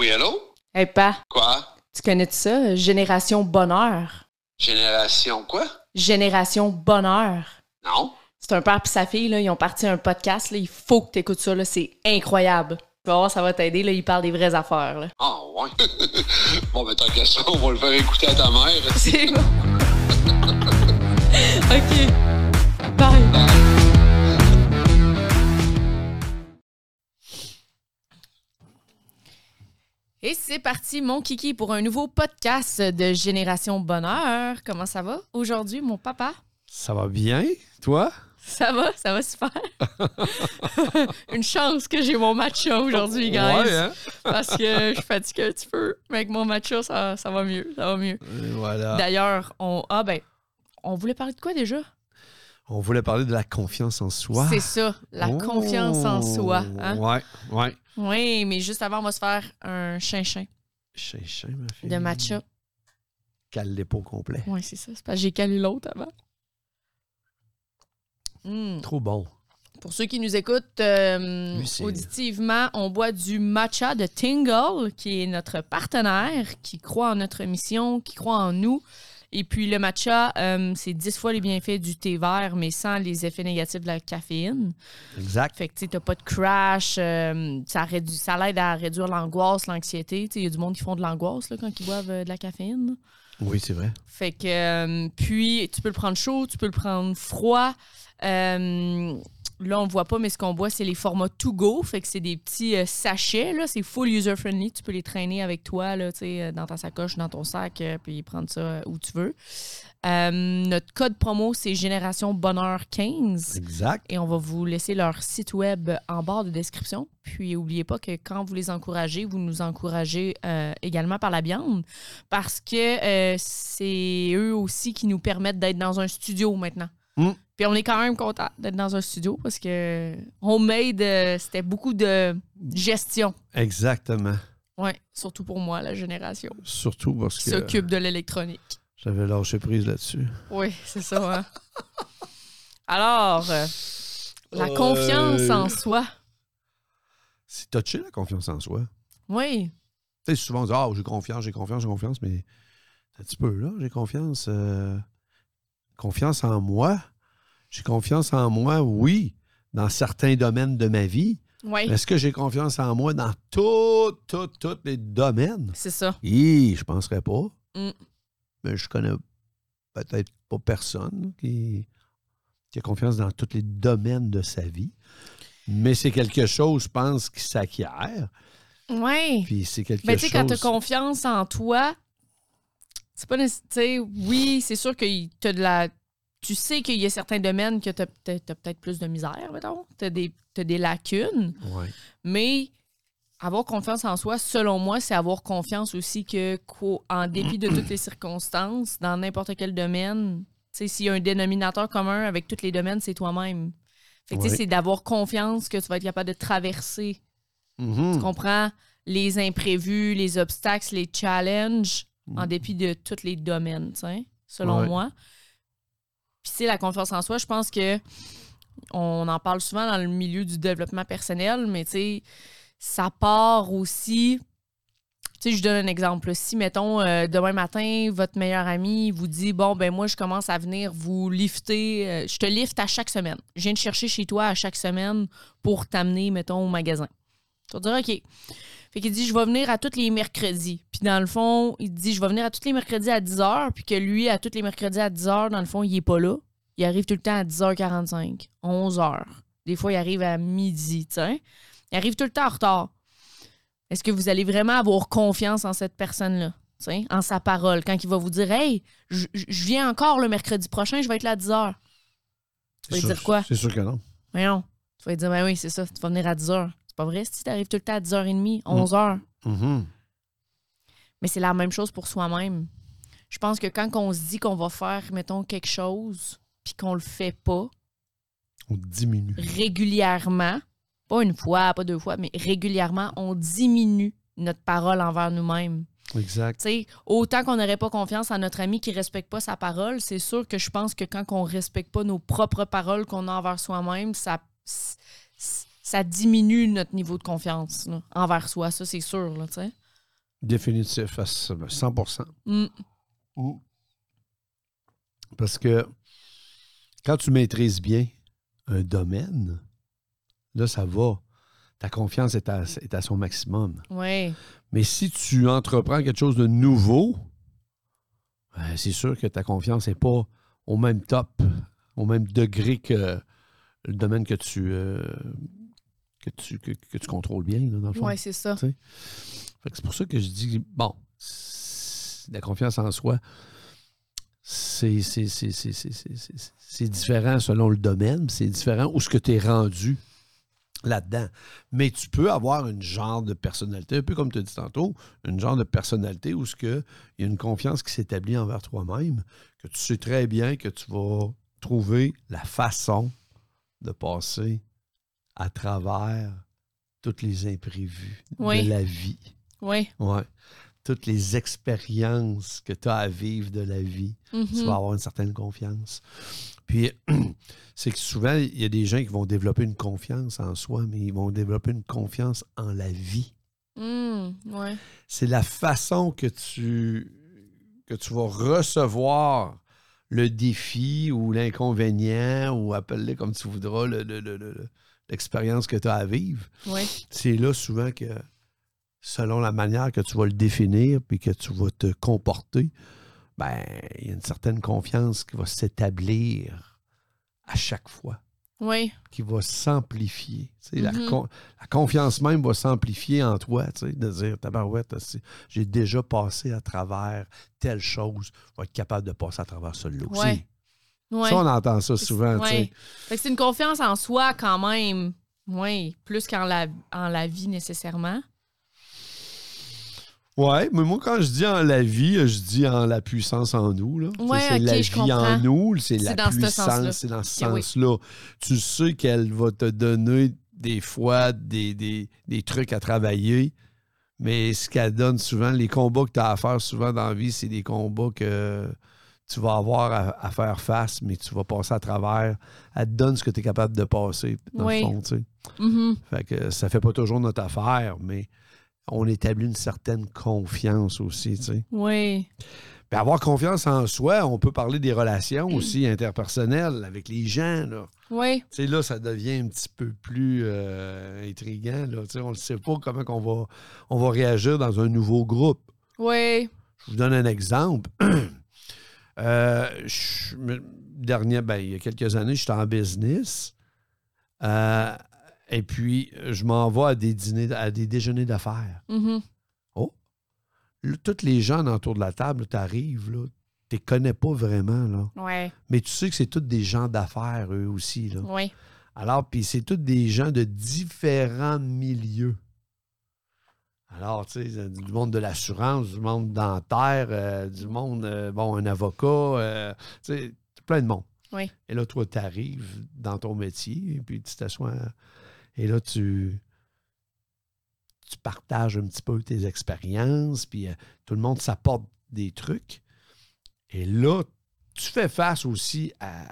Oui, allô? Hey, pa, Quoi? tu connais ça? Génération Bonheur. Génération quoi? Génération Bonheur. Non? C'est un père et sa fille, là, ils ont parti un podcast. Là, il faut que tu écoutes ça. là, C'est incroyable. Tu vas voir, ça va t'aider. Là, ils parlent des vraies affaires. Là. Ah, ouais. bon, ben, tant qu'à ça, on va le faire écouter à ta mère. C'est bon. OK. Et c'est parti, mon kiki, pour un nouveau podcast de Génération Bonheur. Comment ça va? Aujourd'hui, mon papa? Ça va bien, toi? Ça va, ça va super. Une chance que j'ai mon matcha aujourd'hui, guys. Ouais, hein? Parce que je suis fatiguée un petit peu. Mais avec mon matcha, ça, ça va mieux. Ça va mieux. Et voilà. D'ailleurs, on. Ah ben, on voulait parler de quoi déjà? On voulait parler de la confiance en soi. C'est ça, la Oh. confiance en soi. Hein? Ouais, ouais. Oui, mais juste avant, on va se faire un chinchin Chin, chin, ma fille. de matcha. Cale l'épaule complet. Oui, c'est ça. C'est parce que j'ai calé l'autre avant. Hmm. Trop bon. Pour ceux qui nous écoutent euh, auditivement, on boit du matcha de Tingle, qui est notre partenaire, qui croit en notre mission, qui croit en nous. Et puis le matcha, euh, c'est 10 fois les bienfaits du thé vert, mais sans les effets négatifs de la caféine. Exact. Fait que tu sais, t'as pas de crash, euh, ça, réduit- ça l'aide à réduire l'angoisse, l'anxiété. Il y a du monde qui font de l'angoisse quand ils boivent euh, de la caféine. Oui, c'est vrai. Fait que, puis, tu peux le prendre chaud, tu peux le prendre froid. Là, on ne voit pas, mais ce qu'on boit, c'est les formats to go. Fait que c'est des petits euh, sachets. Là, c'est full user-friendly. Tu peux les traîner avec toi, là, tu sais, euh, dans ta sacoche, dans ton sac, euh, puis prendre ça où tu veux. Euh, notre code promo, c'est Génération Bonheur 15. Exact. Et on va vous laisser leur site web en barre de description. Puis n'oubliez pas que quand vous les encouragez, vous nous encouragez euh, également par la viande parce que euh, c'est eux aussi qui nous permettent d'être dans un studio maintenant. Mm. Puis on est quand même content d'être dans un studio parce que Homemade, euh, c'était beaucoup de gestion. Exactement. Ouais, surtout pour moi, la génération Surtout parce qui que s'occupe de l'électronique. j'avais lâché prise là-dessus. Oui, c'est ça. hein. Alors, euh, la Euh, confiance en soi. C'est touché, la confiance en soi. Oui. Tu sais, souvent on dit Ah, j'ai confiance, j'ai confiance, j'ai confiance, mais un petit peu là, j'ai confiance. euh, confiance en moi? J'ai confiance en moi, oui, dans certains domaines de ma vie. Oui. Est-ce que j'ai confiance en moi dans tous, tous, tous les domaines? C'est ça. Hi, je penserais pas. Mm. Mais je connais peut-être pas personne qui, qui a confiance dans tous les domaines de sa vie. Mais c'est quelque chose, je pense, qui s'acquiert. Oui. Puis c'est quelque Mais tu sais, chose. quand tu as confiance en toi, c'est pas nécessaire. Oui, c'est sûr que t'as de la. Tu sais qu'il y a certains domaines que tu as, peut-être plus de misère, mettons. Tu as, des lacunes. Ouais. Mais avoir confiance en soi, selon moi, c'est avoir confiance aussi que, en dépit de toutes les circonstances, dans n'importe quel domaine, s'il y a un dénominateur commun avec tous les domaines, c'est toi-même. Fait que, tu sais, Ouais. c'est d'avoir confiance que tu vas être capable de traverser Mhm. tu comprends? Les imprévus, les obstacles, les challenges, en dépit de tous les domaines, selon Ouais. moi. Puis, c'est la confiance en soi, je pense que on en parle souvent dans le milieu du développement personnel, mais tu sais, ça part aussi. Tu sais, je donne un exemple. Si, mettons, euh, demain matin, votre meilleur ami vous dit Bon, ben moi, je commence à venir vous lifter, euh, je te lifte à chaque semaine. Je viens te chercher chez toi à chaque semaine pour t'amener, mettons, au magasin. Tu vas dire, OK. Fait qu'il dit, je vais venir à tous les mercredis. Puis dans le fond, il dit, je vais venir à tous les mercredis à 10h. Puis que lui, à tous les mercredis à 10h, dans le fond, il est pas là. Il arrive tout le temps à 10h45, 11h. Des fois, il arrive à midi, tu sais. Il arrive tout le temps en retard. Est-ce que vous allez vraiment avoir confiance en cette personne-là? En sa parole, quand il va vous dire Hey, je viens encore le mercredi prochain, je vais être là à 10h. Tu vas dire quoi? C'est sûr que non. Mais non. Tu vas lui dire, ben oui, c'est ça, tu vas venir à 10h. C'est pas vrai, si tu arrives tout le temps à 10h30, 11h. Mhm. Mais c'est la même chose pour soi-même. Je pense que quand on se dit qu'on va faire, mettons, quelque chose, puis qu'on le fait pas On diminue. régulièrement, pas une fois, pas deux fois, mais régulièrement, on diminue notre parole envers nous-mêmes. Exact. Tu sais, autant qu'on n'aurait pas confiance à notre ami qui respecte pas sa parole, c'est sûr que je pense que quand on respecte pas nos propres paroles qu'on a envers soi-même, ça, ça diminue notre niveau de confiance là, envers soi. Ça, c'est sûr, là, tu sais. Définitif, à 100 Mm. Parce que quand tu maîtrises bien un domaine, là, ça va. Ta confiance est à, est à son maximum. Oui. Mais si tu entreprends quelque chose de nouveau, ben, c'est sûr que ta confiance n'est pas au même top, au même degré que le domaine que tu, euh, que tu, que, que tu contrôles bien, là, dans le fond. Oui, c'est ça. C'est pour ça que je dis, bon, la confiance en soi, c'est différent selon le domaine, c'est différent où ce que tu es rendu là-dedans. Mais tu peux avoir une genre de personnalité, un peu comme tu as dit tantôt, une genre de personnalité où ce que il y a une confiance qui s'établit envers toi-même, que tu sais très bien que tu vas trouver la façon de passer à travers toutes les imprévus Oui. de la vie. Oui. Ouais. Toutes les expériences que tu as à vivre de la vie, tu Mhm. vas avoir une certaine confiance. Puis, c'est que souvent, il y a des gens qui vont développer une confiance en soi, mais ils vont développer une confiance en la vie. Mm, ouais. C'est la façon que tu, que tu vas recevoir le défi ou l'inconvénient, ou appelle-le comme tu voudras, le- le- le- le- l'expérience que tu as à vivre Ouais. c'est là souvent que, selon la manière que tu vas le définir puis que tu vas te comporter, ben, il y a une certaine confiance qui va s'établir à chaque fois, Oui. qui va s'amplifier. Sais, la, con- la confiance même va s'amplifier en toi, tu sais, de dire, tabarouette, j'ai déjà passé à travers telle chose, je vais être capable de passer à travers aussi. Ouais. Ouais. Ça, on entend ça souvent. Ouais. C'est une confiance en soi quand même. Oui, plus qu'en la, en la vie nécessairement. Ouais, mais moi, quand je dis en la vie, je dis en la puissance en nous. Là. Ouais, c'est la vie comprends. en nous, c'est la dans puissance, c'est dans ce oui. sens-là. Tu sais qu'elle va te donner des fois des, des- des trucs à travailler, mais ce qu'elle donne souvent, les combats que tu as à faire souvent dans la vie, c'est des combats que tu vas avoir à, à faire face, mais tu vas passer à travers. Elle te donne ce que tu es capable de passer, dans Oui. le fond, tu sais. Mhm. Fait que ça fait pas toujours notre affaire, mais on établit une certaine confiance aussi, tu sais. Oui. Puis avoir confiance en soi, on peut parler des relations Mm. aussi interpersonnelles avec les gens, là. Oui. Tu sais, là, ça devient un petit peu plus euh, intriguant, là. Tu sais, on ne sait pas comment on va, on va réagir dans un nouveau groupe. Oui. Je vous donne un exemple. Euh, je dernier, ben, il y a quelques années, j'étais en business. Euh, et puis, je m'en vais à des dîners, à des déjeuners d'affaires. Mhm. Là, tous les gens autour de la table, tu arrives, là, tu les connais pas vraiment, là. Ouais. Mais tu sais que c'est tous des gens d'affaires, eux aussi, là. Alors, puis c'est tous des gens de différents milieux. Alors, tu sais, du monde de l'assurance, du monde dentaire, euh, du monde, euh, bon, un avocat, euh, tu sais, plein de monde. Oui. Et là, toi, tu arrives dans ton métier, et puis tu t'assois, et là, tu, tu partages un petit peu tes expériences, puis tout le monde s'apporte des trucs. Et là, tu fais face aussi à,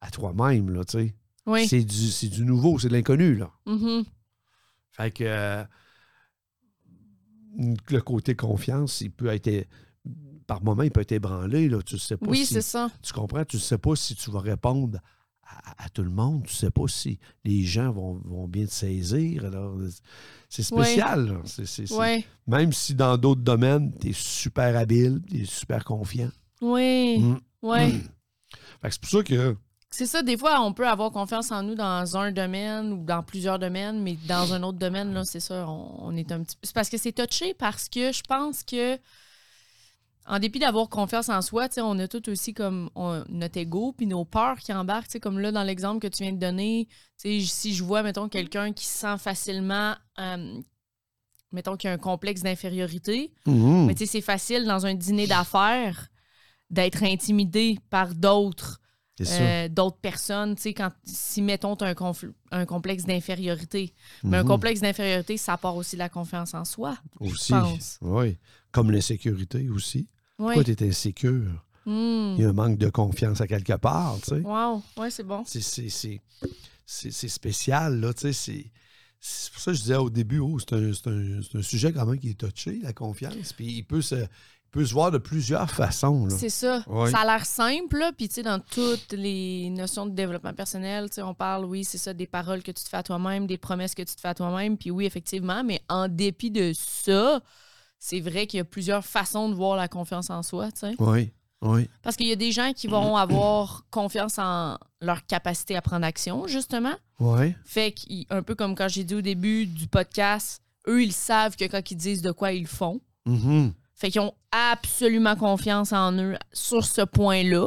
à toi-même, là, tu sais. Oui. C'est du, c'est du nouveau, c'est de l'inconnu, là. Mhm. Fait que le côté confiance, il peut être par moment, il peut être ébranlé. Là. Tu sais pas Oui, si, c'est ça. Tu comprends? Tu sais pas si tu vas répondre à, à tout le monde. Tu sais pas si les gens vont, vont bien te saisir. Alors, c'est spécial. C'est- c'est- c'est- Oui. Même si dans d'autres domaines, tu es super habile, tu es super confiant. Oui. Mm. Fait que c'est pour ça que C'est ça, des fois, on peut avoir confiance en nous dans un domaine ou dans plusieurs domaines, mais dans un autre domaine, là, c'est ça, on, on est un petit peu. C'est parce que c'est touché, parce que je pense que, en dépit d'avoir confiance en soi, on a tout aussi comme on- notre ego puis nos peurs qui embarquent, comme là, dans l'exemple que tu viens de donner, si je vois, mettons, quelqu'un qui se sent facilement. euh, mettons qu'il y a un complexe d'infériorité, Mhm. mais tu sais, c'est facile dans un dîner d'affaires d'être intimidé par d'autres. Euh, d'autres personnes, tu sais, quand si mettons un, complexe d'infériorité. Mais un Mhm. complexe d'infériorité, ça part aussi de la confiance en soi. aussi. Oui. Comme l'insécurité aussi. Oui. Pourquoi tu es insécure? Hmm. Il y a un manque de confiance à quelque part, tu sais. Wow. Ouais, c'est bon. C'est- spécial, là, tu sais. c'est- pour ça que je disais au début, oh, c'est un, un- sujet quand même qui est touché, la confiance. Puis il peut se, peut se voir de plusieurs façons. C'est ça. Ça a l'air simple, là. Puis, tu sais, dans toutes les notions de développement personnel, tu sais, on parle, oui, c'est ça, des paroles que tu te fais à toi-même, des promesses que tu te fais à toi-même. Puis, oui, effectivement, mais en dépit de ça, c'est vrai qu'il y a plusieurs façons de voir la confiance en soi, tu sais. Oui, oui. Parce qu'il y a des gens qui vont avoir confiance en leur capacité à prendre action, justement. Oui. Fait qu'un peu comme quand j'ai dit au début du podcast, eux, ils savent que quand ils disent de quoi ils font. Mhm. Fait qu'ils ont absolument confiance en eux sur ce point-là.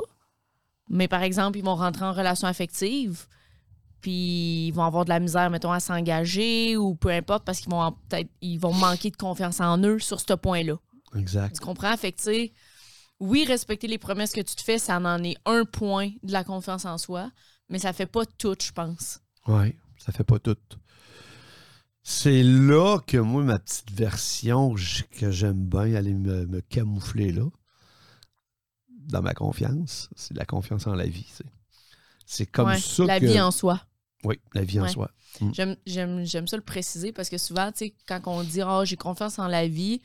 Mais par exemple, ils vont rentrer en relation affective, puis ils vont avoir de la misère, mettons, à s'engager ou peu importe, parce qu'ils vont peut-être ils vont manquer de confiance en eux sur ce point-là. Exact. Tu comprends? Fait que, oui, respecter les promesses que tu te fais, ça en est un point de la confiance en soi, mais ça fait pas tout, je pense. Oui, ça fait pas tout. C'est là que moi, ma petite version que j'aime bien aller me, me camoufler là, dans ma confiance, c'est la confiance en la vie. tu sais. C'est comme Ouais, ça la que... vie en soi. Oui, la vie en Ouais. soi. J'aime, j'aime, ça le préciser parce que souvent, tu sais, quand on dit oh, j'ai confiance en la vie,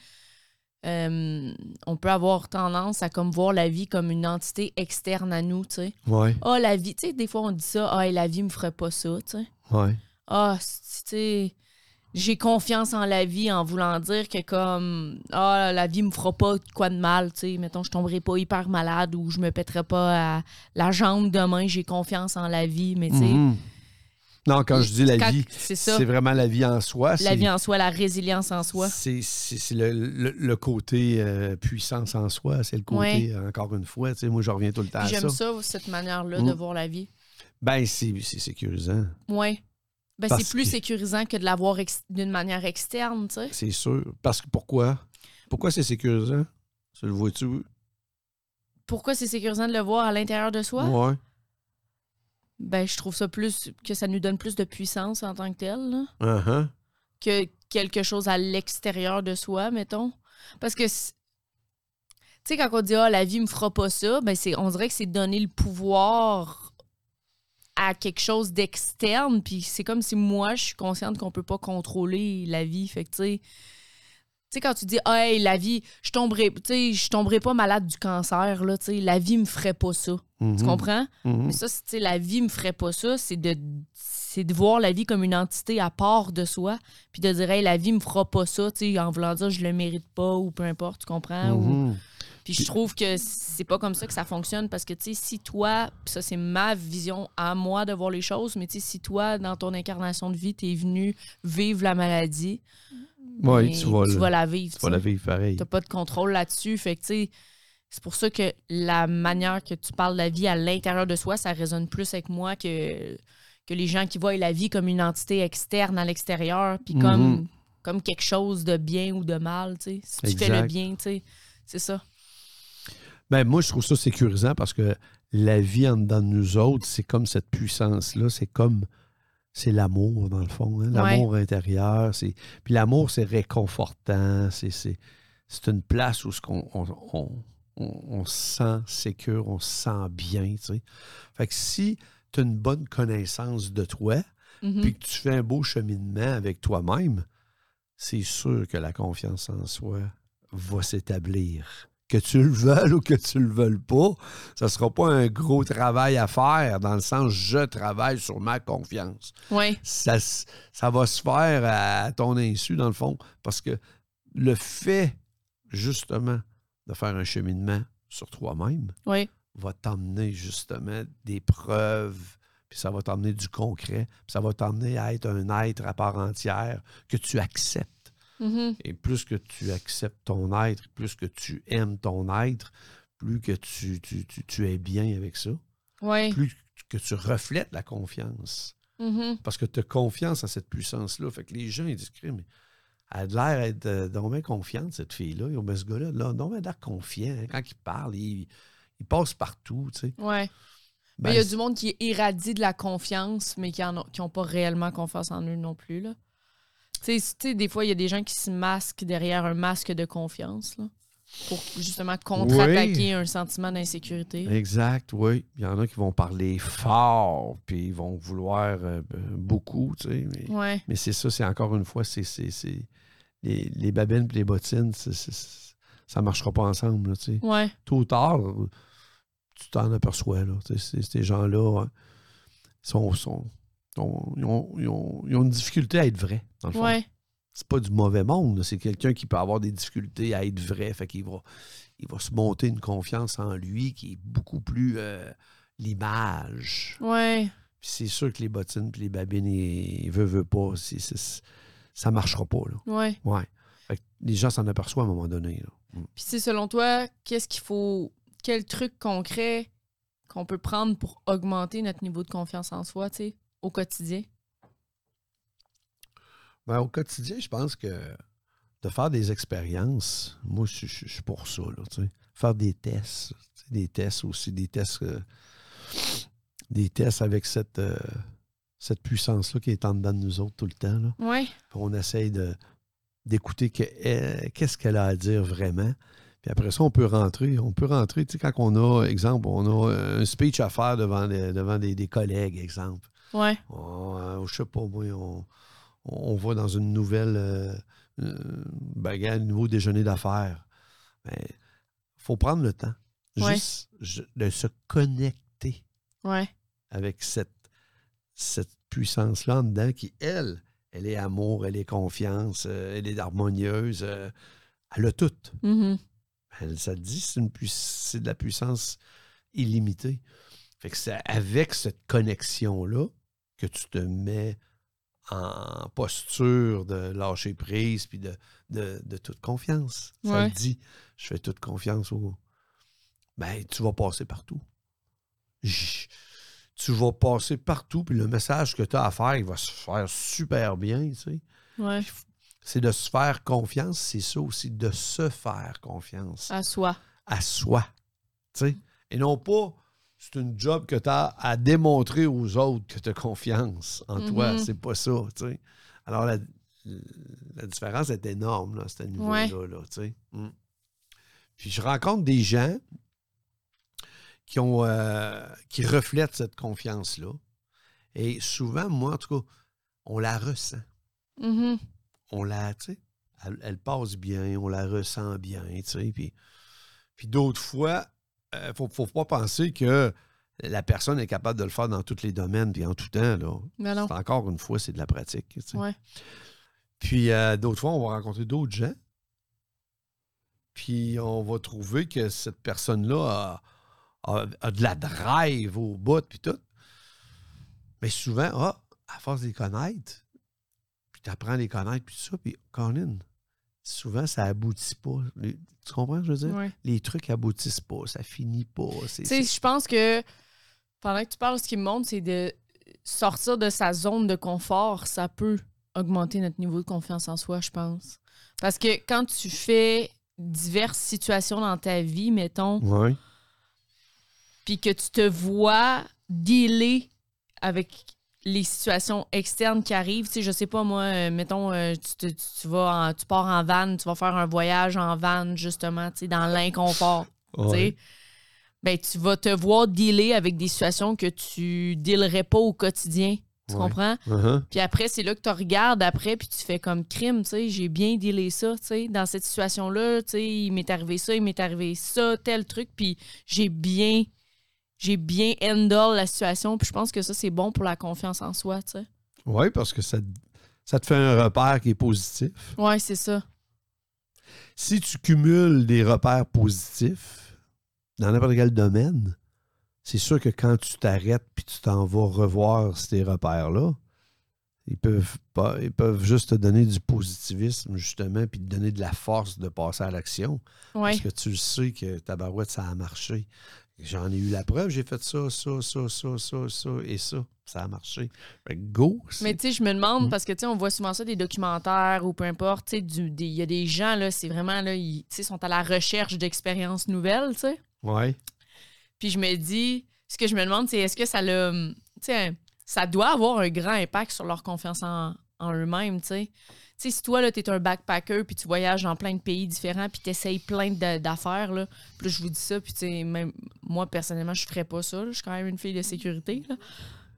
euh, on peut avoir tendance à comme voir la vie comme une entité externe à nous, tu sais. Oui, Ah, la vie, tu sais, des fois on dit ça, ah, la vie me ferait pas ça, tu sais. oui. Ah, c- tu sais, j'ai confiance en la vie en voulant dire que comme ah, la vie me fera pas quoi de mal, tu sais, mettons je tomberai pas hyper malade ou je me pèterai pas à la jambe demain, j'ai confiance en la vie, mais tu sais, Mhm. Non, quand je dis la quand- vie, c'est ça. vraiment la vie en soi. la vie en soi, la résilience en soi. C'est le, le- le côté euh, puissance en soi. C'est le côté, euh, encore une fois, tu sais, moi, je reviens tout le temps à Puis J'aime ça. ça, cette manière-là Mm. de voir la vie. Ben, c'est c'est sécurisant, Ouais. Ben, c'est plus que- sécurisant que de la voir ex- d'une manière externe, tu sais. c'est sûr. Parce que pourquoi? Pourquoi c'est sécurisant? Tu le vois-tu? Pourquoi c'est sécurisant de le voir à l'intérieur de soi? Ouais. Ben, je trouve ça plus que ça nous donne plus de puissance en tant que tel, là, Uh-huh. que quelque chose à l'extérieur de soi, mettons. Parce que, tu sais, quand on dit ah, la vie me fera pas ça, ben, c'est, on dirait que c'est donner le pouvoir à quelque chose d'externe, puis c'est comme si moi, je suis consciente qu'on peut pas contrôler la vie. Fait que, tu sais, tu sais, quand tu dis, ah, hey, la vie, je tomberai, je tomberai pas malade du cancer, là, tu sais, la vie me ferait pas ça. Tu Mhm. comprends? Mhm. Mais ça, c'est- tu sais, la vie me ferait pas ça, c'est de, c'est de voir la vie comme une entité à part de soi, puis de dire, hey, la vie me fera pas ça, tu sais, en voulant dire, je le mérite pas, ou peu importe, tu comprends? Ou- Mhm. Puis je trouve que c'est pas comme ça que ça fonctionne, parce que, tu sais, si toi, puis ça, c'est ma vision à moi de voir les choses, mais tu sais, si toi, dans ton incarnation de vie, t'es venu vivre la maladie, tu vas, le- la vivre. tu vas la vivre pareil. T'as pas de contrôle là-dessus. Fait que, tu sais, c'est pour ça que la manière que tu parles de la vie à l'intérieur de soi, ça résonne plus avec moi que, que les gens qui voient la vie comme une entité externe à l'extérieur, puis comme, Mhm. comme quelque chose de bien ou de mal, tu sais. Si tu fais le bien, tu sais, c'est ça. Ben, moi, je trouve ça sécurisant parce que la vie en dedans de nous autres, c'est comme cette puissance-là. C'est comme. C'est l'amour, dans le fond. hein, L'amour intérieur. c'est Puis l'amour, c'est réconfortant. C'est, c'est, c'est une place où ce qu'on, on, on- on- on se sent sécure, on se sent bien. tu sais. Fait que si tu as une bonne connaissance de toi, Mhm. puis que tu fais un beau cheminement avec toi-même, c'est sûr que la confiance en soi va s'établir. Que tu le veuilles ou que tu le veuilles pas, ça sera pas un gros travail à faire dans le sens je travaille sur ma confiance. Ouais. Ça, va se faire à ton insu, dans le fond, parce que le fait, justement, de faire un cheminement sur toi-même Ouais. va t'emmener, justement, des preuves, puis ça va t'emmener du concret, puis ça va t'emmener à être un être à part entière que tu acceptes. Mhm. Et plus que tu acceptes ton être, plus que tu aimes ton être, plus que tu, tu, tu- tu es bien avec ça, Ouais. plus que tu reflètes la confiance. Mhm. Parce que tu as confiance en cette puissance-là. Fait que les gens, ils disent, Crime, elle a l'air d'être euh, donc bien confiante, cette fille-là. Ils ont ce gars-là, là, bien l'air confiant. hein. Quand il parle, il, il passe partout, tu sais. Ouais. Ben, Mais il y a du monde qui irradie de la confiance, mais qui n'ont pas réellement confiance en eux non plus. Là. Tu sais, tu sais, des fois, il y a des gens qui se masquent derrière un masque de confiance. Là. pour justement contre-attaquer un sentiment d'insécurité. Exact, oui. Il y en a qui vont parler fort, puis ils vont vouloir euh, beaucoup, tu sais. Mais, Ouais. mais c'est ça, c'est encore une fois, c'est les, les babines et les bottines, ça ne marchera pas ensemble, là, tu sais. Ouais. Tôt ou tard, tu t'en aperçois, là. Tu sais, c'est- Ces gens-là hein, sont, sont, ils, ont, ils ont- ils ont une difficulté à être vrais, dans le fond. C'est pas du mauvais monde, c'est quelqu'un qui peut avoir des difficultés à être vrai, fait qu'il va, il va se monter une confiance en lui qui est beaucoup plus euh, l'image. Ouais. Puis c'est sûr que les bottines et les babines, ils veulent, veulent pas. c'est- c'est- ça marchera pas, là. Ouais. Ouais. Fait que les gens s'en aperçoivent à un moment donné, là. Mm. Puis, sais, selon toi, qu'est-ce qu'il faut. Quel truc concret qu'on peut prendre pour augmenter notre niveau de confiance en soi, tu sais, au quotidien? Ben, au quotidien, je pense que de faire des expériences, moi, je, je- je suis pour ça. Là, tu sais. faire des tests. tu sais, Des tests aussi, des tests, euh, des tests avec cette, euh, cette puissance-là qui est en dedans de nous autres tout le temps. Là. Ouais. On essaye de, d'écouter elle- qu'est-ce qu'elle a à dire vraiment. Puis après ça, on peut rentrer. On peut rentrer, tu sais, quand on a, exemple, on a un speech à faire devant, devant des, des collègues, exemple. Ouais. On, euh, je sais pas, moi, on, on va dans une nouvelle euh, euh, bagarre, un nouveau déjeuner d'affaires. Il faut prendre le temps. Ouais. Juste je- de se connecter Ouais. avec cette, cette puissance-là en dedans qui, elle, elle est amour, elle est confiance, euh, elle est harmonieuse. euh, elle a tout. Mhm. Elle, ça te dit, c'est, une pui- c'est de la puissance illimitée. Fait que c'est avec cette connexion-là que tu te mets en posture de lâcher prise puis de, de, de toute confiance. Ça Ouais. dit, je fais toute confiance au. Ben, tu vas passer partout. J- Tu vas passer partout, puis le message que tu as à faire, il va se faire super bien, tu sais Ouais. c'est de se faire confiance, c'est ça aussi, de se faire confiance À soi. à soi. tu sais. Et non pas, c'est une job que tu as à démontrer aux autres que tu as confiance en toi. Mhm. C'est pas ça. tu sais. Alors, la, la différence est énorme là, à ce niveau-là. là, tu sais. Mm. Puis je rencontre des gens qui, ont, euh, qui reflètent cette confiance-là. Et souvent, moi, en tout cas, on la ressent Mhm. on la, tu sais, elle, elle passe bien, on la ressent bien, tu sais. Puis, puis d'autres fois, il faut, faut pas penser que la personne est capable de le faire dans tous les domaines puis en tout temps. Là. Mais non. C'est encore une fois, c'est de la pratique. tu sais. Ouais. Puis euh, d'autres fois, on va rencontrer d'autres gens. Puis on va trouver que cette personne-là a, a- a de la drive au bout, puis tout. Mais souvent, ah, à force de les connaître, puis tu apprends à les connaître, puis tout ça, puis Colin, souvent, ça aboutit pas. Tu comprends ce que je veux dire? Ouais. Les trucs aboutissent pas, ça finit pas. Tu sais, je pense que pendant que tu parles, ce qui me montre, c'est de sortir de sa zone de confort. Ça peut augmenter notre niveau de confiance en soi, je pense. Parce que quand tu fais diverses situations dans ta vie, mettons, puis que tu te vois dealer avec les situations externes qui arrivent. Tu sais, je sais pas, moi, euh, mettons, euh, tu, vas en- tu pars en van, tu vas faire un voyage en van, justement, tu sais, dans l'inconfort. tu sais. Ben, tu vas te voir dealer avec des situations que tu dealerais pas au quotidien. Tu Ouais. comprends? Uh-huh. Puis après, c'est là que tu regardes après, puis tu fais comme crime, tu sais, j'ai bien dealé ça, tu sais, dans cette situation-là, tu sais, il m'est arrivé ça, il m'est arrivé ça, tel truc, puis j'ai bien, j'ai bien handle la situation, puis je pense que ça, c'est bon pour la confiance en soi, tu sais. Oui, parce que ça, ça te fait un repère qui est positif. Ouais, c'est ça. Si tu cumules des repères positifs dans n'importe quel domaine, c'est sûr que quand tu t'arrêtes puis tu t'en vas revoir ces repères-là, ils peuvent, pas, ils peuvent juste te donner du positivisme, justement, puis te donner de la force de passer à l'action. Ouais. Parce que tu le sais que ta barouette, ça a marché. J'en ai eu la preuve, j'ai fait ça, ça, ça, ça, ça, ça et ça. Ça a marché. Fait que go! Mais tu sais, je me demande, Mm. parce que tu sais, on voit souvent ça des documentaires ou peu importe, tu sais, il y a des gens, là, c'est vraiment, là, ils sont à la recherche d'expériences nouvelles, tu sais. Ouais. Puis je me dis, ce que je me demande, c'est est-ce que ça le. Tu sais, ça doit avoir un grand impact sur leur confiance en, en eux-mêmes, tu sais. Sais, si toi, là, t'es un backpacker, puis tu voyages dans plein de pays différents, puis t'essayes plein de- d'affaires, là, puis là, je vous dis ça, puis tu sais, même moi, personnellement, je ferais pas ça, là. Je suis quand même une fille de sécurité, là.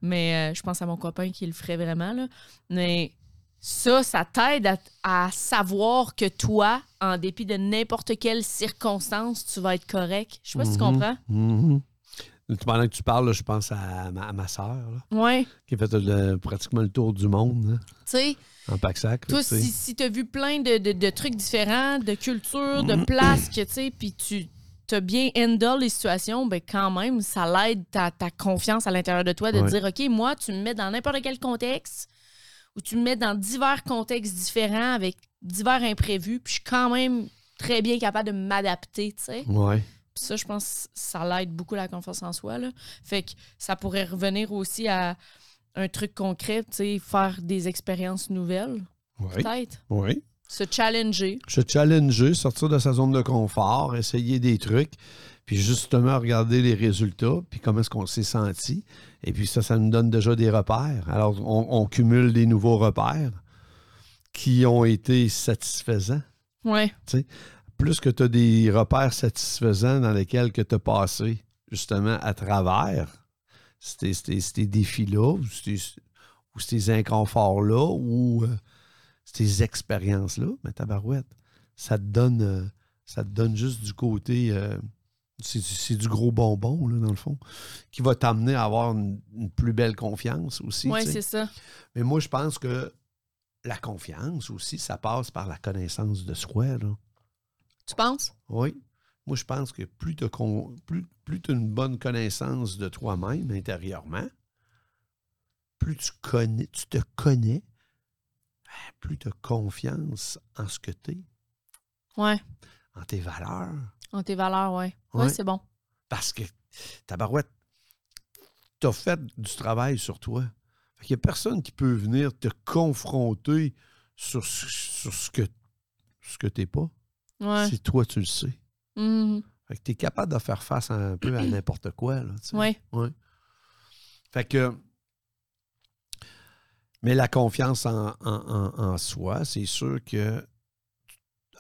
Mais euh, je pense à mon copain qui le ferait vraiment, là. Mais ça, ça t'aide à, à savoir que toi, en dépit de n'importe quelle circonstance, tu vas être correct. Je sais pas si tu Mhm. comprends. Mhm. Pendant que tu parles, là, je pense à ma, à ma soeur, là, Ouais. qui a fait le- pratiquement le tour du monde là, Tu sais, en pack-sac. là, Toi, si, si tu as vu plein de, de- de trucs différents, de cultures, de places, que tu sais, puis tu as bien handle les situations, ben quand même, ça l'aide ta, ta confiance à l'intérieur de toi de Ouais. dire OK, moi, tu me mets dans n'importe quel contexte ou tu me mets dans divers contextes différents avec divers imprévus, puis je suis quand même très bien capable de m'adapter, tu sais. Ouais. Puis ça, je pense, ça l'aide beaucoup la confiance en soi. Là. Fait que ça pourrait revenir aussi à un truc concret, tu sais, faire des expériences nouvelles, Oui. peut-être. Oui. Se challenger. Se challenger, sortir de sa zone de confort, essayer des trucs, puis justement regarder les résultats, puis comment est-ce qu'on s'est senti. Et puis ça, ça nous donne déjà des repères. Alors, on, on cumule des nouveaux repères qui ont été satisfaisants. Ouais. Plus que tu as des repères satisfaisants dans lesquels tu as passé justement à travers ces, ces- ces défis-là, ou ces, ou ces inconforts-là, ou euh, ces expériences-là, mais tabarouette, ça te donne, euh, ça te donne juste du côté. euh, c'est du gros bonbon, là, dans le fond, qui va t'amener à avoir une, une plus belle confiance aussi. Sais. c'est ça. Mais moi, je pense que la confiance aussi, ça passe par la connaissance de soi. Là. Tu penses? Oui. Moi, je pense que plus tu as plus, plus t'as une bonne connaissance de toi-même intérieurement, plus tu connais, tu te connais, ben, plus tu as confiance en ce que tu es, Ouais. en tes valeurs. En tes valeurs, ouais. Ouais, Ouais. c'est bon. Parce que, tabarouette, tu as fait du travail sur toi. Il n'y a personne qui peut venir te confronter sur, ce- sur ce que, ce que tu n'es pas. Ouais. Si toi, tu le sais. Mhm. Fait que tu es capable de faire face un peu à n'importe quoi. Là, tu sais. Ouais. Ouais. Fait que. Mais la confiance en, en- en- en soi, c'est sûr que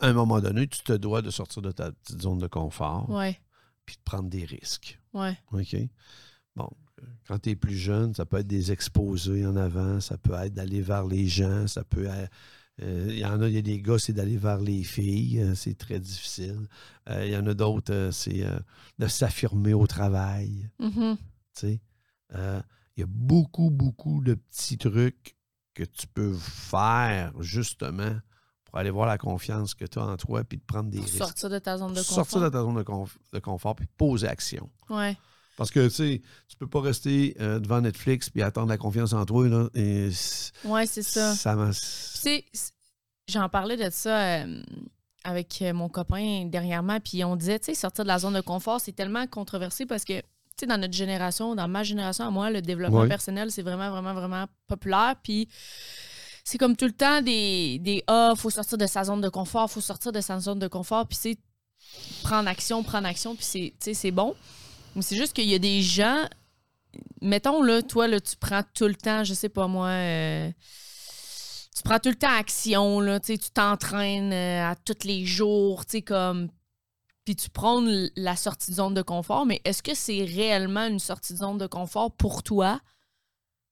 à un moment donné, tu te dois de sortir de ta petite zone de confort Ouais. puis de prendre des risques. Ouais. OK? Bon, quand tu es plus jeune, ça peut être des exposés en avant, ça peut être d'aller vers les gens, ça peut être. Euh, Il y en a, il y a des gars, c'est d'aller vers les filles, euh, c'est très difficile. Euh, Il y en a d'autres, c'est de s'affirmer au travail. Mhm. Euh, Il y a beaucoup, beaucoup de petits trucs que tu peux faire justement pour aller voir la confiance que tu as en toi puis de prendre des Pour risques. sortir de ta zone de confort. Sortir de ta zone de, conf- de confort puis poser action. Ouais. Parce que, tu sais, tu peux pas rester euh, devant Netflix puis attendre la confiance en toi. Là, et Ouais, c'est ça. m'a- Tu sais, c- j'en parlais de ça euh, avec euh, mon copain dernièrement, puis on disait, tu sais, sortir de la zone de confort, c'est tellement controversé parce que, tu sais, dans notre génération, dans ma génération à moi, le développement Ouais. personnel, c'est vraiment, vraiment, vraiment populaire. Puis c'est comme tout le temps des, des Ah, faut sortir de sa zone de confort, faut sortir de sa zone de confort, puis c'est prendre action, prendre action, puis c'est bon. C'est juste qu'il y a des gens, mettons, là, toi, là, tu prends tout le temps, je sais pas moi, euh, tu prends tout le temps action, là, tu t'entraînes euh, à tous les jours, tu comme. Puis tu prônes la sortie de zone de confort, mais est-ce que c'est réellement une sortie de zone de confort pour toi?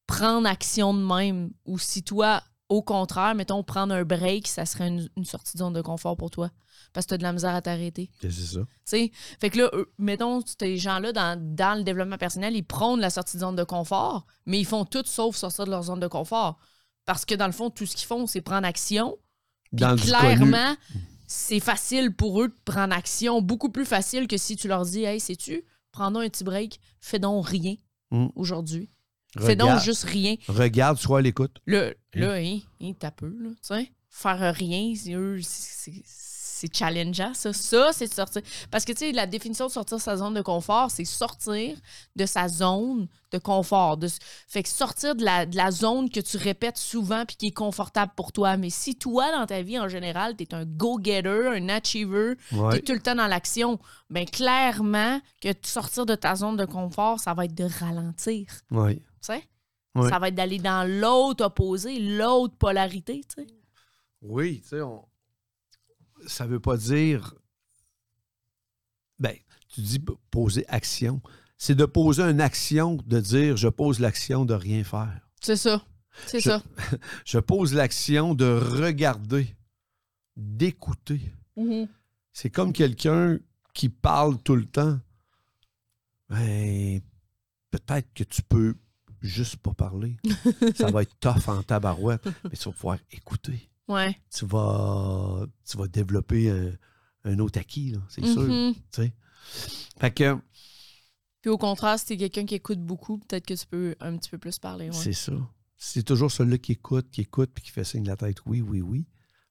Prendre action de même? Ou si toi, au contraire, mettons, prendre un break, ça serait une, une sortie de zone de confort pour toi? Parce que tu as de la misère à t'arrêter. C'est ça. Tu sais, fait que là, mettons, ces gens-là, dans, dans le développement personnel, ils prônent la sortie de zone de confort, mais ils font tout sauf sortir de leur zone de confort. Parce que dans le fond, tout ce qu'ils font, c'est prendre action. Dans clairement, c'est facile pour eux de prendre action, beaucoup plus facile que si tu leur dis Hey, sais-tu, prends un petit break, fais donc rien Mm. aujourd'hui. Fais donc juste rien. regarde, sois à l'écoute. Là, là, hein, hein, t'as peu, là, tu sais. Faire rien, c'est eux, c'est- c'est challengeant, ça. Ça, c'est de sortir. Parce que, tu sais, la définition de sortir de sa zone de confort, c'est sortir de sa zone de confort. De... Fait que sortir de la, de la zone que tu répètes souvent puis qui est confortable pour toi. Mais si toi, dans ta vie en général, t'es un go-getter, un achiever, Ouais. t'es tout le temps dans l'action, bien, clairement que de sortir de ta zone de confort, ça va être de ralentir. Ouais. Tu sais? Ouais. Ça va être d'aller dans l'autre opposé, l'autre polarité, tu sais. Oui, tu sais, on... ça veut pas dire. Ben, tu dis poser action. C'est de poser une action, de dire je pose l'action de rien faire. C'est ça. C'est ça. Je pose l'action de regarder, d'écouter. Mhm. C'est comme quelqu'un qui parle tout le temps. Ben, peut-être que tu peux juste pas parler. Ça va être tough en tabarouette, mais tu vas pouvoir écouter. Ouais. Tu vas, tu vas développer un, un autre acquis, c'est sûr. Mhm. sais. Fait que Puis au contraire, si t'es quelqu'un qui écoute beaucoup, peut-être que tu peux un petit peu plus parler. Ouais. c'est ça. C'est toujours celui qui écoute, qui écoute, puis qui fait signe de la tête oui, oui, oui.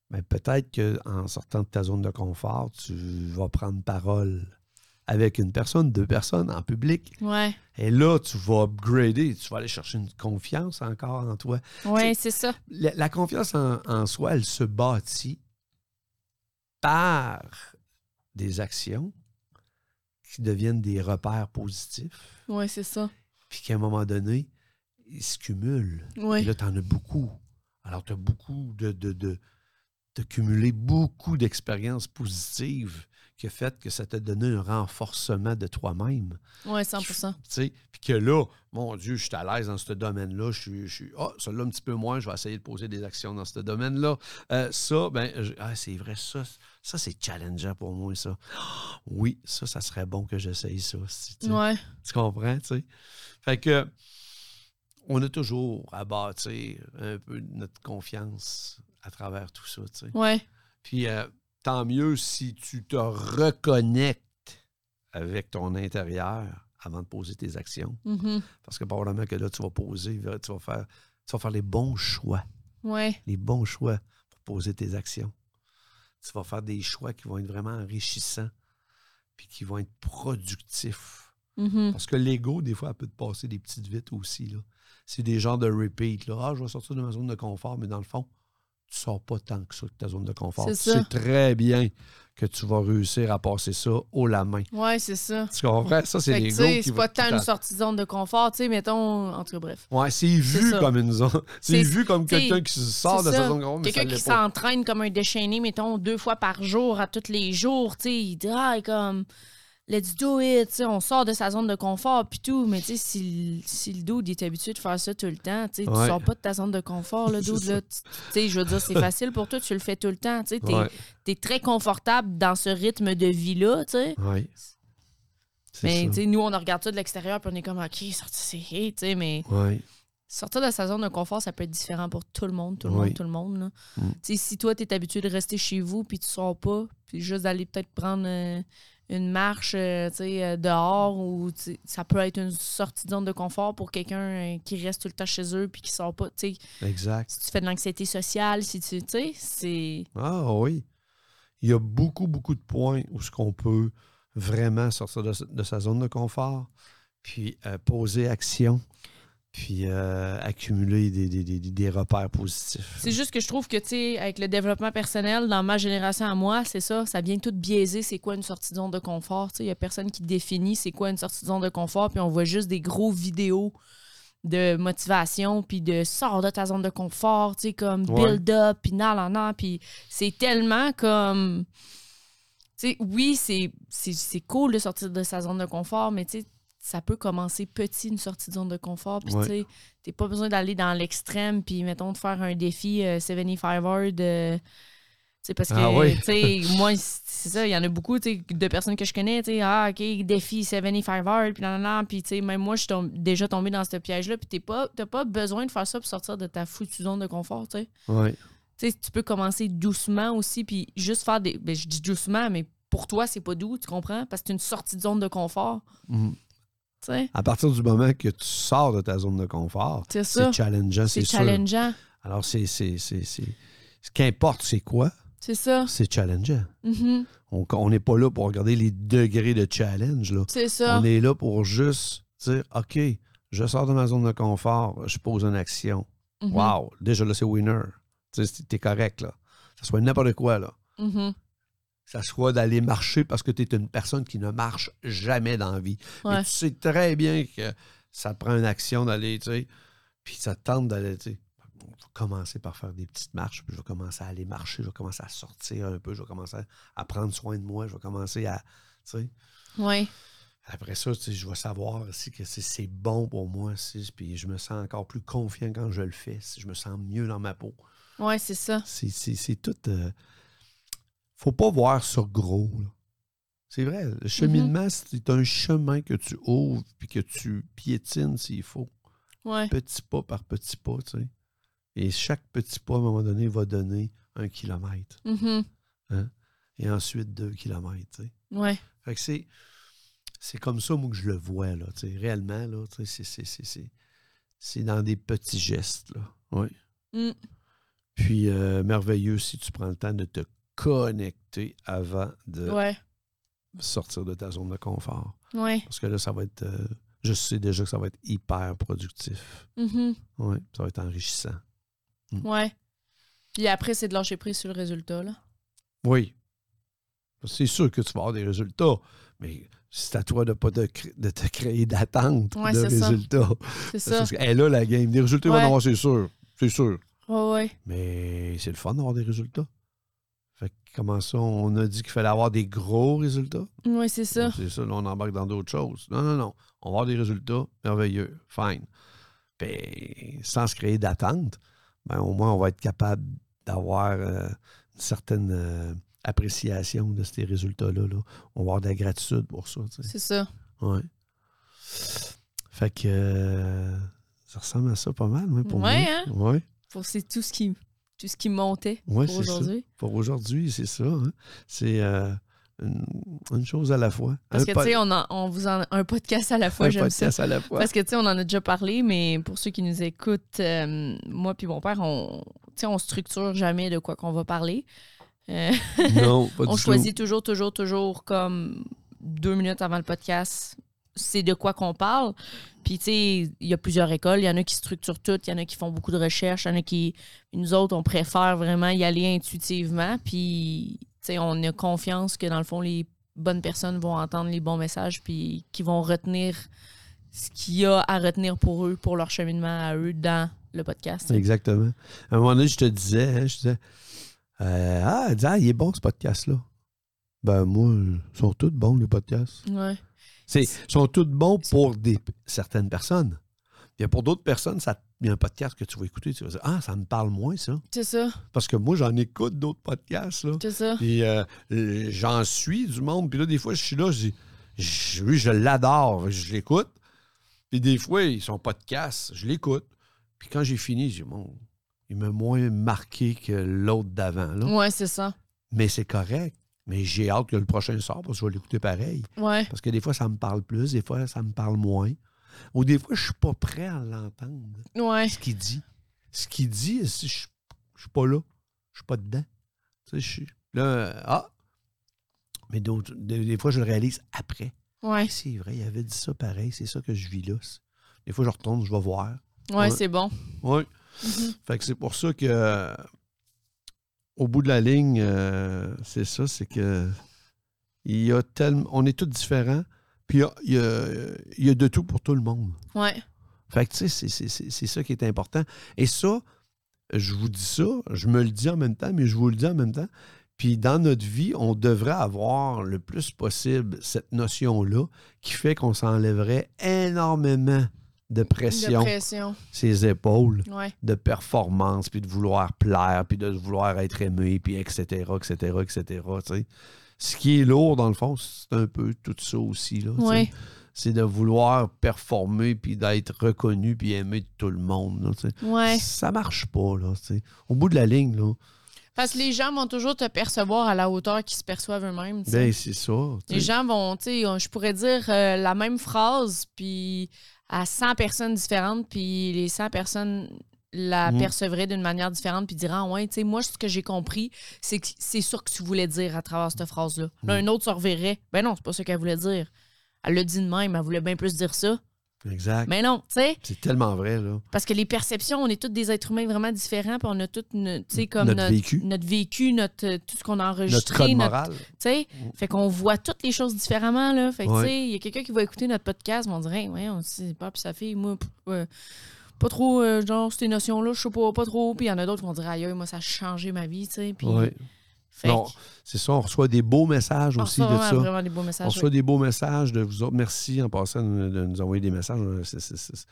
Mais peut-être qu'en sortant de ta zone de confort, tu vas prendre parole avec une personne, deux personnes en public. Ouais. Et là, tu vas upgrader, tu vas aller chercher une confiance encore en toi. Ouais, c'est ça. La, la confiance en, en soi, elle se bâtit par des actions qui deviennent des repères positifs, Ouais, c'est ça. puis qu'à un moment donné, ils se cumulent. Ouais. Et là, tu en as beaucoup. Alors, tu as beaucoup de, de, de, de cumuler beaucoup d'expériences positives qui a fait que ça t'a donné un renforcement de toi-même. Ouais, 100 Tu sais, Puis que là, mon Dieu, je suis à l'aise dans ce domaine-là. Je suis, ah, celui-là un petit peu moins, je vais essayer de poser des actions dans ce domaine-là. Euh, ça, ben, je- ah, c'est vrai, ça, ça c'est challengeant pour moi, ça. Oui, ça, ça serait bon que j'essaye ça. si, tu sais. Ouais. Tu comprends, tu sais? Fait que on a toujours à bâtir un peu notre confiance à travers tout ça, tu sais. Ouais. Puis euh, tant mieux si tu te reconnectes avec ton intérieur avant de poser tes actions. Mhm. Parce que probablement que là, tu vas poser, tu vas faire, tu vas faire les bons choix. Ouais. Les bons choix pour poser tes actions. Tu vas faire des choix qui vont être vraiment enrichissants puis qui vont être productifs. Mhm. Parce que l'ego, des fois, elle peut te passer des petites vites aussi. C'est des genres de repeat. Là. Ah, je vais sortir de ma zone de confort, mais dans le fond, tu sors pas tant que ça de ta zone de confort. C'est Tu sais très bien que tu vas réussir à passer ça haut la main. Ouais, c'est ça. Tu comprends? Ça, c'est l'ego c'est pas tant une sortie de zone de confort, tu sais, mettons, en tout cas, bref. Ouais, c'est vu comme une zone. C'est vu comme quelqu'un qui sort de sa zone de confort, Quelqu'un qui s'entraîne comme un déchaîné, mettons, deux fois par jour, à tous les jours, tu sais, il dit, ah, comme, let's do it, tu sais, on sort de sa zone de confort, puis tout, mais tu sais, si, le- si le dude est habitué de faire ça tout le temps, tu sais, Ouais. tu sors pas de ta zone de confort, le dude, là, tu sais, je veux dire, c'est facile pour toi, tu le fais tout le temps, tu sais, t'es Ouais, très confortable dans ce rythme de vie-là, tu sais. ouais. Mais, tu sais, nous, on regarde ça de l'extérieur, puis on est comme, OK, sortir, c'est tu sais, mais sortir de sa zone de confort, ça peut être différent pour tout le monde, tout le monde, tout le monde. là. Mm. Si toi, tu es habitué de rester chez vous, puis tu sors pas, puis juste d'aller peut-être prendre euh, une marche euh, tu sais, euh, dehors, ou ça peut être une sortie de zone de confort pour quelqu'un euh, qui reste tout le temps chez eux, puis qui sort pas. Tu sais, Exact. Si tu fais de l'anxiété sociale, si tu tu sais, c'est. Ah oui. Il y a beaucoup, beaucoup de points où ce qu'on peut vraiment sortir de, de sa zone de confort, puis euh, poser action, puis euh, accumuler des, des- des- des repères positifs. C'est juste que je trouve que, tu sais, avec le développement personnel, dans ma génération à moi, c'est ça, ça vient tout biaiser c'est quoi une sortie de zone de confort. Tu sais, il y a personne qui définit c'est quoi une sortie de zone de confort, puis on voit juste des gros vidéos de motivation, puis de sors de ta zone de confort, tu sais, comme Ouais. build up, puis nan, nan, nan, puis c'est tellement comme... Tu sais, oui, c'est cool de sortir de sa zone de confort, mais tu sais, ça peut commencer petit, une sortie de zone de confort. Puis, Ouais. tu sais, t'es pas besoin d'aller dans l'extrême, puis, mettons, de faire un défi euh, 75 hard. euh, tu sais, parce que, Ah oui. tu sais, moi, c'est ça, il y en a beaucoup, tu sais, de personnes que je connais, tu sais, ah, OK, défi 75 hard, puis nan, nan, puis, tu sais, même moi, je suis déjà tombée dans ce piège-là, puis t'es pas, t'as pas besoin de faire ça pour sortir de ta foutue zone de confort, tu sais. Ouais. Tu sais, tu peux commencer doucement aussi, puis juste faire des. Ben, je dis doucement, mais pour toi, c'est pas doux, tu comprends? Parce que c'est une sortie de zone de confort. Mhm. À partir du moment que tu sors de ta zone de confort, C'est challengeant, C'est sûr. challengeant. Alors, c'est. c'est, c'est, c'est- Ce qu'importe, c'est quoi? C'est ça. C'est challengeant. Mhm. On on n'est pas là pour regarder les degrés de challenge. Là. C'est ça. On est là pour juste dire OK, je sors de ma zone de confort, je pose une action. Mhm. Wow, déjà là, c'est winner. Tu t'es correct, là. Ça soit n'importe quoi, là. Mhm. Ça soit d'aller marcher parce que tu es une personne qui ne marche jamais dans la vie. Ouais. Mais tu sais très bien que ça prend une action d'aller, tu sais, puis ça te tente d'aller, tu sais. vais commencer par faire des petites marches, puis je vais commencer à aller marcher, je vais commencer à sortir un peu, je vais commencer à prendre soin de moi, je vais commencer à. Tu sais. Ouais. Après ça, tu sais, je vais savoir aussi que c'est- bon pour moi, aussi, puis je me sens encore plus confiant quand je le fais, si je me sens mieux dans ma peau. Ouais, c'est ça. C'est tout. euh, faut pas voir ça gros. C'est vrai, le cheminement, c'est un chemin que tu ouvres puis que tu piétines s'il faut. Ouais. Petit pas par petit pas, tu sais. Et chaque petit pas, à un moment donné, va donner un kilomètre. Mhm. Et ensuite deux kilomètres, tu sais. Ouais. Fait que c'est. C'est comme ça, moi, que je le vois, là. tu sais. Réellement, là, c'est dans des petits gestes, là. Oui. Mm. Puis, euh, merveilleux si tu prends le temps de te connecter avant de Ouais. sortir de ta zone de confort. Ouais. Parce que là, ça va être. euh, je sais déjà que ça va être hyper productif. Mhm. Oui, ça va être enrichissant. Ouais. Puis après, c'est de lâcher prise sur le résultat, là. Oui. C'est sûr que tu vas avoir des résultats, mais c'est à toi de ne pas te, cré- de te créer d'attente Ouais, de c'est ça. résultats. C'est ça. parce qu'elle a la game. Des résultats, Ouais. en avoir, c'est sûr. C'est sûr. Ouais, ouais. Mais c'est le fun d'avoir des résultats. Fait que comment ça, on a dit qu'il fallait avoir des gros résultats? Ouais, c'est ça. C'est ça, là, on embarque dans d'autres choses. Non, non, non. On va avoir des résultats merveilleux. Fine. Puis, sans se créer d'attente, ben, au moins, on va être capable d'avoir euh, une certaine euh, appréciation de ces résultats-là. là. On va avoir de la gratitude pour ça. tu sais. C'est ça. Ouais. Fait que euh, ça ressemble à ça pas mal, ouais, pour Ouais, moi. hein? Ouais. Pour c'est tout ce qui tout ce qui montait Ouais, pour aujourd'hui? Pour aujourd'hui, c'est ça. hein. C'est euh, une, une chose à la fois. Parce Un que, tu sais, on, vous en un podcast à la fois, j'aime ça. podcast à la fois. Parce que, tu sais, on en a déjà parlé, mais pour ceux qui nous écoutent, euh, moi puis mon père, on, tu sais, on structure jamais de quoi qu'on va parler. Euh, Non, pas on du choisit toujours, toujours, toujours comme deux minutes avant le podcast, c'est de quoi qu'on parle. Puis, tu sais, il y a plusieurs écoles. Il y en a qui structurent tout, il y en a qui font beaucoup de recherches, il y en a qui. Nous autres, on préfère vraiment y aller intuitivement. Puis, tu sais, on a confiance que dans le fond, les bonnes personnes vont entendre les bons messages, puis qui vont retenir ce qu'il y a à retenir pour eux, pour leur cheminement à eux dans le podcast. Exactement. À un moment donné, je te disais, hein, je disais, euh, ah, ah, il est bon ce podcast-là. Ben, moi, ils sont tous bons, les podcasts. Ouais. C'est, sont tous bons pour des, certaines personnes. Puis pour d'autres personnes, ça- il y a un podcast que tu vas écouter, tu vas dire, ah, ça me parle moins, ça. C'est ça, Parce que moi, j'en écoute d'autres podcasts, là. c'est ça. Puis euh, euh, j'en suis du monde. Puis là, des fois, je suis là, je dis, je- oui, je l'adore, je l'écoute. Puis des fois, ils sont podcasts, je l'écoute. Puis quand j'ai fini, je dis, bon, il m'a moins marqué que l'autre d'avant. là. Ouais, c'est ça. Mais c'est correct. Mais j'ai hâte que le prochain sorte parce que je vais l'écouter pareil. Ouais. Parce que des fois, ça me parle plus, des fois, ça me parle moins. Ou des fois, je suis pas prêt à l'entendre. Ouais. Ce qu'il dit. Ce qu'il dit, si je suis pas là, je suis pas dedans. Tu sais, je suis là, ah! Mais des, des fois, je le réalise après. Ouais. C'est vrai, il avait dit ça pareil, c'est ça que je vis là. Des fois, je retourne, je vais voir. Ouais, c'est bon. Oui. Mhm. Fait que c'est pour ça que, au bout de la ligne, euh, c'est ça, c'est que il y a tellement. On est tous différents, puis il y a, y y de tout pour tout le monde. Ouais. Fait que, tu sais, c'est ça qui est important. Et ça, je vous dis ça, je me le dis en même temps, mais je vous le dis en même temps. Puis dans notre vie, on devrait avoir le plus possible cette notion-là qui fait qu'on s'enlèverait énormément de pression De pression. ses épaules, Ouais. de performance, puis de vouloir plaire, puis de vouloir être aimé, puis etc., etc., etc.. Ce qui est lourd, dans le fond, c'est un peu tout ça aussi, là. Ouais. C'est de vouloir performer, puis d'être reconnu, puis aimé de tout le monde, là. Ouais. Ça marche pas, là. Au bout de la ligne, là, Parce que les gens vont toujours te percevoir à la hauteur qu'ils se perçoivent eux-mêmes. ben c'est ça. Les gens vont, tu sais, on- je pourrais dire euh, la même phrase, puis à 100 personnes différentes, puis les 100 personnes la Mhm. percevraient d'une manière différente, puis diraient, ah ouais, tu sais, moi, ce que j'ai compris, c'est que c'est ça que tu voulais dire à travers cette phrase-là. Là, un autre se reverrait, ben non, c'est pas ça qu'elle voulait dire. Elle l'a dit de même, elle voulait bien plus dire ça. Exact. Mais non, tu sais, C'est tellement vrai, là. parce que les perceptions, on est tous des êtres humains vraiment différents, puis on a tout, tu sais, comme Notre vécu. notre vécu, notre, euh, tout ce qu'on a Notre enregistré, code notre moral. tu sais, fait qu'on voit toutes les choses différemment, là. Fait que, Ouais. tu sais, il y a quelqu'un qui va écouter notre podcast, mais on dirait, ouais, on c'est pas puis sa fille, moi, pas trop, euh, genre, ces notions-là, je sais pas, pas trop. Puis il y en a d'autres qui vont dire, aïe, moi, ça a changé ma vie, tu sais. Puis. Ouais. C'est ça, on reçoit des beaux messages on aussi de ça. vraiment des beaux On reçoit des beaux messages de vous autres. Merci en passant de, de nous envoyer des messages. C'est-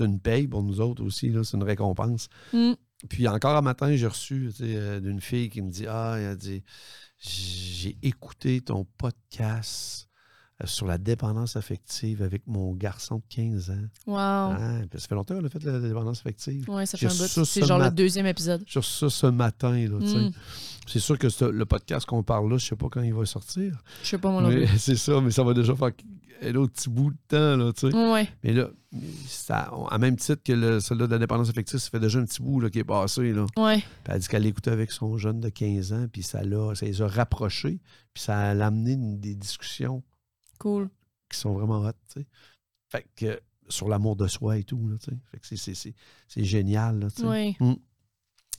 une paye pour nous autres aussi, c'est une récompense. Mm. Puis encore un matin, j'ai reçu euh, d'une fille qui me dit Ah, elle a dit J'ai écouté ton podcast sur la dépendance affective avec mon garçon de 15 ans. Wow. Ah, ça fait longtemps qu'on a fait la dépendance affective. Ouais, ça fait un bout. C'est genre le deuxième épisode. Sur ça ce matin. Mm. C'est sûr que le podcast qu'on parle là, je sais pas quand il va sortir. Je sais pas, mon nom. C'est ça, mais ça va déjà faire un autre petit bout de temps, là, tu sais. Ouais. Mais là, ça, à même titre que le, celui-là de la dépendance affective, ça fait déjà un petit bout là, qui est passé. Là. Ouais. Puis elle dit qu'elle l'écoutait avec son jeune de 15 ans, puis ça, l'a, ça les a rapprochés, puis ça a amené des discussions Cool. qui sont vraiment hot, tu sais. Fait que sur l'amour de soi et tout, là, tu sais. Fait que c'est, c'est, c'est, c'est génial, là, tu sais. Ouais.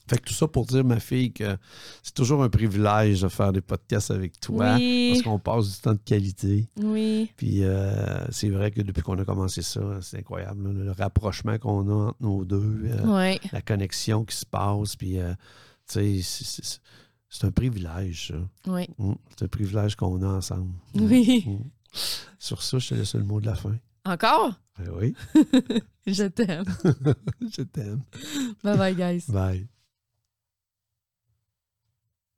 Fait que tout ça pour dire, ma fille, que c'est toujours un privilège de faire des podcasts avec toi, parce Oui. qu'on passe du temps de qualité. Oui. Puis euh, c'est vrai que depuis qu'on a commencé ça, c'est incroyable, là, le rapprochement qu'on a entre nos deux, euh, Ouais. la connexion qui se passe, puis euh, tu sais, c'est- c'est c'est un privilège, ça. Oui. Mm. C'est un privilège qu'on a ensemble. Mm. Oui. Mm. Sur ça, je te laisse le mot de la fin. Encore? Ben oui, Je t'aime. je t'aime. Bye bye, guys. Bye.